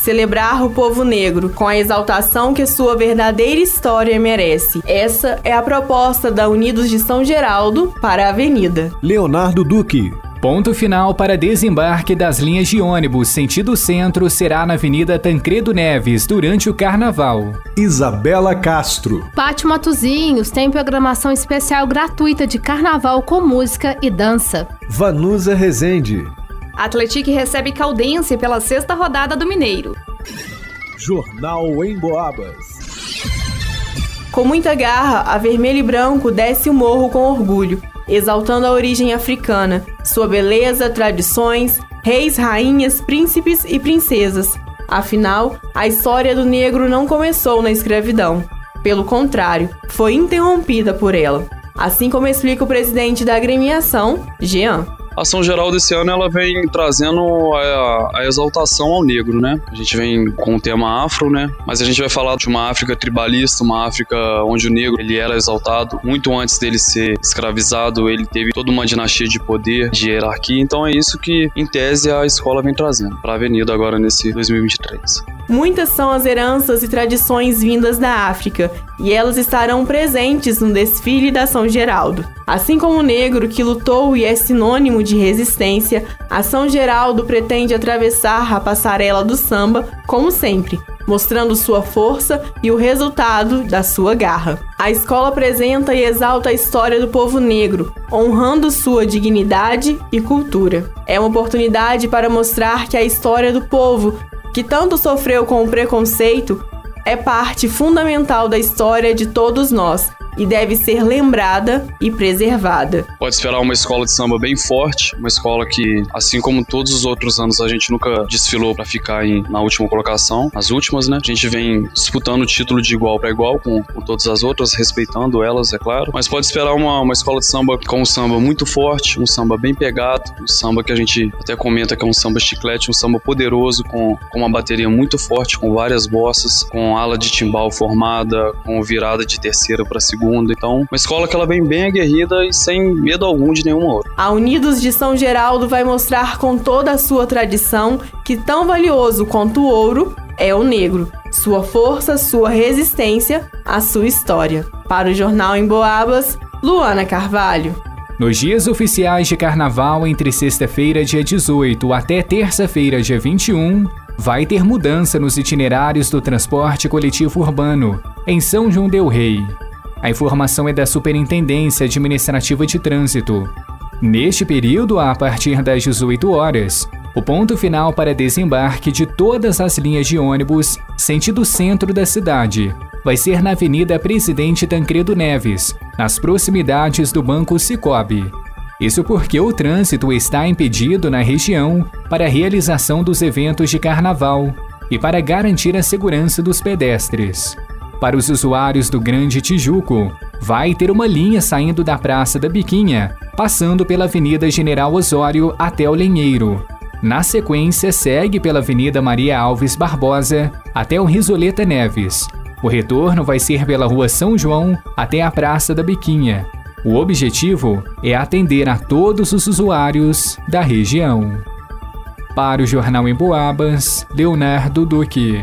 celebrar o povo negro com a exaltação que sua verdadeira história merece. Essa é a proposta da Unidos de São Geraldo para a Avenida. Leonardo Duque. Ponto final para desembarque das linhas de ônibus sentido centro será na Avenida Tancredo Neves durante o carnaval. Isabela Castro. Pátio Matozinhos tem programação especial gratuita de carnaval com música e dança. Vanusa Rezende. Atlético recebe Caldense pela sexta rodada do Mineiro. Jornal em Boabas. Com muita garra, a Vermelho e Branco desce o morro com orgulho, exaltando a origem africana, sua beleza, tradições, reis, rainhas, príncipes e princesas. Afinal, a história do negro não começou na escravidão. Pelo contrário, foi interrompida por ela. Assim como explica o presidente da agremiação, Jean. A ação geral desse ano ela vem trazendo a, a, exaltação ao negro, né? A gente vem com o tema afro, né? Mas a gente vai falar de uma África tribalista, uma África onde o negro ele era exaltado muito antes dele ser escravizado, ele teve toda uma dinastia de poder, de hierarquia. Então é isso que, em tese, a escola vem trazendo para a Avenida agora nesse 2023. Muitas são as heranças e tradições vindas da África, e elas estarão presentes no desfile da São Geraldo. Assim como o negro que lutou e é sinônimo de resistência, a São Geraldo pretende atravessar a passarela do samba, como sempre, mostrando sua força e o resultado da sua garra. A escola apresenta e exalta a história do povo negro, honrando sua dignidade e cultura. É uma oportunidade para mostrar que a história do povo que tanto sofreu com o preconceito, é parte fundamental da história de todos nós e deve ser lembrada e preservada. Pode esperar uma escola de samba bem forte, uma escola que, assim como todos os outros anos, a gente nunca desfilou para ficar em, na última colocação, as últimas, né? A gente vem disputando o título de igual para igual com, com, todas as outras, respeitando elas, é claro. Mas pode esperar uma, uma escola de samba com um samba muito forte, um samba bem pegado, um samba que a gente até comenta que é um samba chiclete, um samba poderoso, com, com uma bateria muito forte, com várias bossas, com ala de timbal formada, com virada de terceira para segunda segunda. Então, uma escola que ela vem bem aguerrida e sem medo algum de nenhuma outra. A Unidos de São Geraldo vai mostrar com toda a sua tradição que tão valioso quanto o ouro é o negro, sua força, sua resistência, a sua história. Para o Jornal em Boabas, Luana Carvalho. Nos dias oficiais de carnaval, entre sexta-feira, dia 18, até terça-feira, dia 21, vai ter mudança nos itinerários do transporte coletivo urbano em São João Del Rei. A informação é da Superintendência Administrativa de Trânsito. Neste período, a partir das 18 horas, o ponto final para desembarque de todas as linhas de ônibus sentido centro da cidade vai ser na Avenida Presidente Tancredo Neves, nas proximidades do Banco Cicobi. Isso porque o trânsito está impedido na região para a realização dos eventos de carnaval e para garantir a segurança dos pedestres. Para os usuários do Grande Tijuco, vai ter uma linha saindo da Praça da Biquinha, passando pela Avenida General Osório até o Lenheiro. Na sequência, segue pela Avenida Maria Alves Barbosa até o Risoleta Neves. O retorno vai ser pela Rua São João até a Praça da Biquinha. O objetivo é atender a todos os usuários da região. Para o Jornal em Boabas, Leonardo Duque.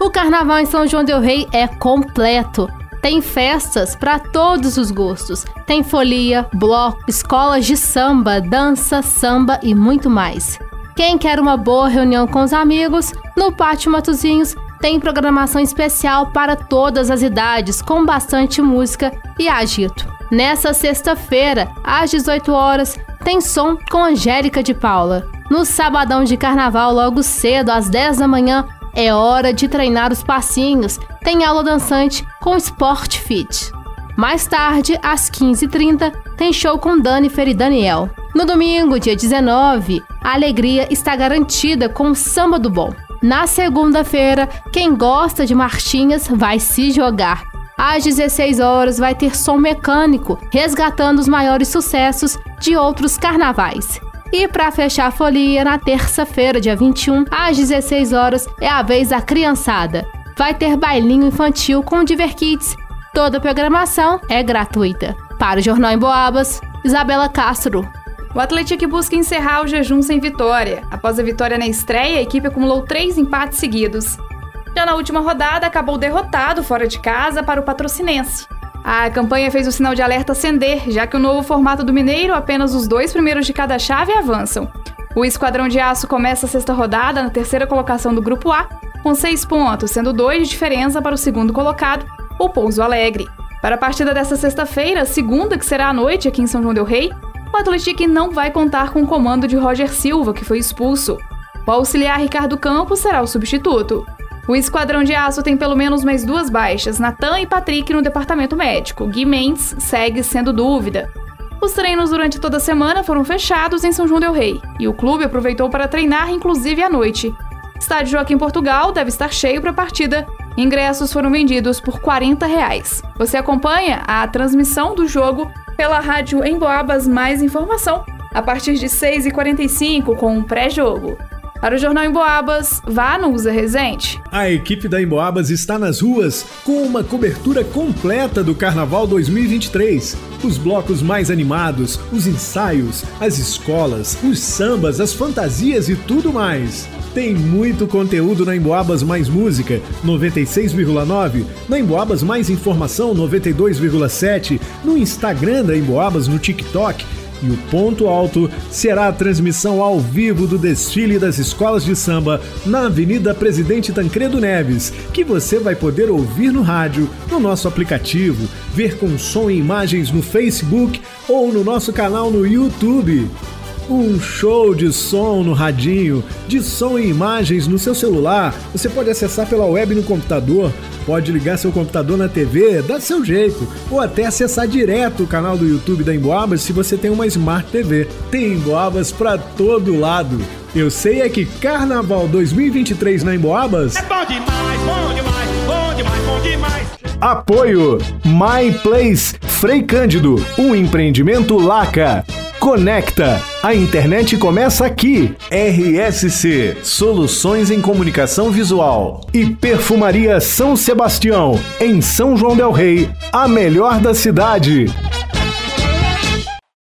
O carnaval em São João del Rei é completo. Tem festas para todos os gostos. Tem folia, bloco, escolas de samba, dança, samba e muito mais. Quem quer uma boa reunião com os amigos, no Pátio Matozinhos tem programação especial para todas as idades, com bastante música e agito. Nessa sexta-feira, às 18 horas, tem som com Angélica de Paula. No sabadão de carnaval, logo cedo, às 10 da manhã, é hora de treinar os passinhos. Tem aula dançante com Sport Fit. Mais tarde, às 15h30, tem show com Dani e Daniel. No domingo, dia 19, a alegria está garantida com o Samba do Bom. Na segunda-feira, quem gosta de marchinhas vai se jogar. às 16 horas vai ter som mecânico, resgatando os maiores sucessos de outros carnavais. E para fechar a folia, na terça-feira, dia 21, às 16 horas, é a vez da criançada. Vai ter bailinho infantil com Diver Kids. Toda a programação é gratuita. Para o Jornal em Boabas, Isabela Castro. O Atlético busca encerrar o jejum sem vitória. Após a vitória na estreia, a equipe acumulou três empates seguidos. Já na última rodada, acabou derrotado fora de casa para o Patrocinense. A campanha fez o sinal de alerta acender, já que o novo formato do Mineiro, apenas os dois primeiros de cada chave avançam. O Esquadrão de Aço começa a sexta rodada na terceira colocação do Grupo A, com seis pontos, sendo dois de diferença para o segundo colocado, o Pouso Alegre. Para a partida desta sexta-feira, segunda, que será à noite aqui em São João Del Rei, o Atlético não vai contar com o comando de Roger Silva, que foi expulso. O auxiliar Ricardo Campos será o substituto. O Esquadrão de Aço tem pelo menos mais duas baixas, Natan e Patrick no departamento médico. Gui Mendes segue sendo dúvida. Os treinos durante toda a semana foram fechados em São João del Rei, e o clube aproveitou para treinar inclusive à noite. Estádio Joaquim Portugal deve estar cheio para a partida. Ingressos foram vendidos por 40 reais. Você acompanha a transmissão do jogo pela rádio Emboabas Mais Informação a partir de 6h45 com um pré-jogo. Para o Jornal Emboabas, vá no Usa Resente. A equipe da Emboabas está nas ruas com uma cobertura completa do Carnaval 2023. Os blocos mais animados, os ensaios, as escolas, os sambas, as fantasias e tudo mais. Tem muito conteúdo na Emboabas Mais Música, 96,9, na Emboabas Mais Informação, 92,7, no Instagram da Emboabas, no TikTok. E o ponto alto será a transmissão ao vivo do desfile das escolas de samba na Avenida Presidente Tancredo Neves, que você vai poder ouvir no rádio, no nosso aplicativo, ver com som e imagens no Facebook ou no nosso canal no YouTube um show de som no radinho, de som e imagens no seu celular. Você pode acessar pela web no computador, pode ligar seu computador na TV, dá seu jeito, ou até acessar direto o canal do YouTube da Emboabas se você tem uma Smart TV. Tem Emboabas para todo lado. Eu sei é que Carnaval 2023 na Emboabas é bom demais, bom demais, bom demais, bom demais. Apoio My Place Frei Cândido, um empreendimento Laca. Conecta. A internet começa aqui. RSC Soluções em Comunicação Visual. E Perfumaria São Sebastião, em São João Del Rei, a melhor da cidade.